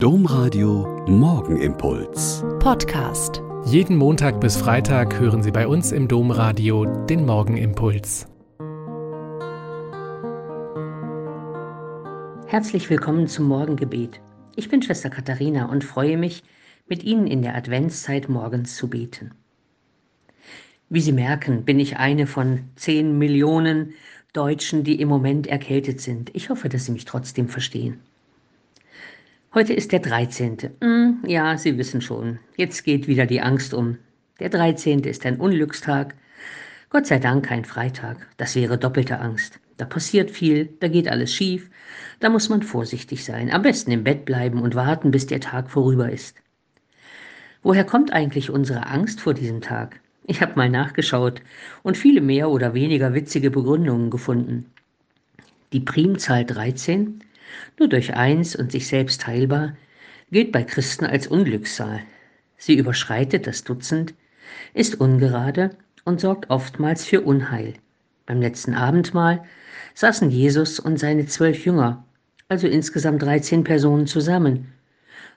Domradio Morgenimpuls. Podcast. Jeden Montag bis Freitag hören Sie bei uns im Domradio den Morgenimpuls. Herzlich willkommen zum Morgengebet. Ich bin Schwester Katharina und freue mich, mit Ihnen in der Adventszeit morgens zu beten. Wie Sie merken, bin ich eine von zehn Millionen Deutschen, die im Moment erkältet sind. Ich hoffe, dass Sie mich trotzdem verstehen. Heute ist der 13. Hm, ja, Sie wissen schon, jetzt geht wieder die Angst um. Der 13. ist ein Unglückstag. Gott sei Dank kein Freitag. Das wäre doppelte Angst. Da passiert viel, da geht alles schief. Da muss man vorsichtig sein. Am besten im Bett bleiben und warten, bis der Tag vorüber ist. Woher kommt eigentlich unsere Angst vor diesem Tag? Ich habe mal nachgeschaut und viele mehr oder weniger witzige Begründungen gefunden. Die Primzahl 13 nur durch eins und sich selbst teilbar, gilt bei Christen als Unglückszahl. Sie überschreitet das Dutzend, ist ungerade und sorgt oftmals für Unheil. Beim letzten Abendmahl saßen Jesus und seine zwölf Jünger, also insgesamt 13 Personen zusammen.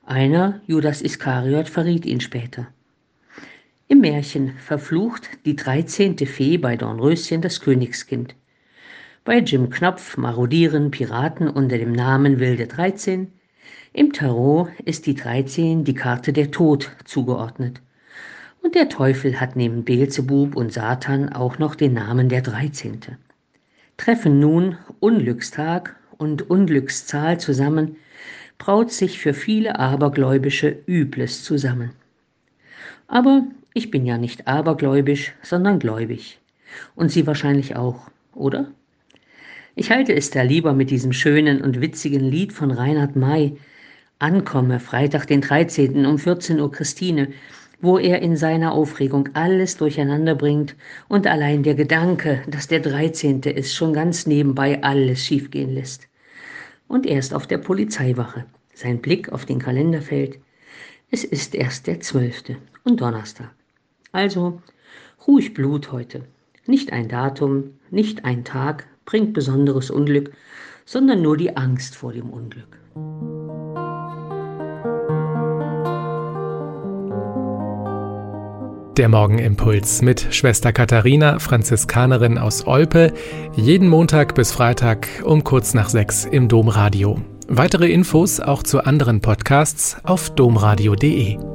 Einer, Judas Iskariot, verriet ihn später. Im Märchen verflucht die dreizehnte Fee bei Dornröschen das Königskind. Bei Jim Knopf marodieren Piraten unter dem Namen Wilde 13. Im Tarot ist die 13 die Karte der Tod zugeordnet. Und der Teufel hat neben Beelzebub und Satan auch noch den Namen der 13. Treffen nun Unglückstag und Unglückszahl zusammen, braut sich für viele Abergläubische Übles zusammen. Aber ich bin ja nicht abergläubisch, sondern gläubig. Und Sie wahrscheinlich auch, oder? Ich halte es da lieber mit diesem schönen und witzigen Lied von Reinhard May, Ankomme, Freitag den 13. um 14 Uhr Christine, wo er in seiner Aufregung alles durcheinander bringt und allein der Gedanke, dass der 13. ist, schon ganz nebenbei alles schiefgehen lässt. Und er ist auf der Polizeiwache. Sein Blick auf den Kalender fällt. Es ist erst der 12. und Donnerstag. Also ruhig Blut heute. Nicht ein Datum, nicht ein Tag, bringt besonderes Unglück, sondern nur die Angst vor dem Unglück. Der Morgenimpuls mit Schwester Katharina, Franziskanerin aus Olpe, jeden Montag bis Freitag um kurz nach sechs im Domradio. Weitere Infos auch zu anderen Podcasts auf domradio.de.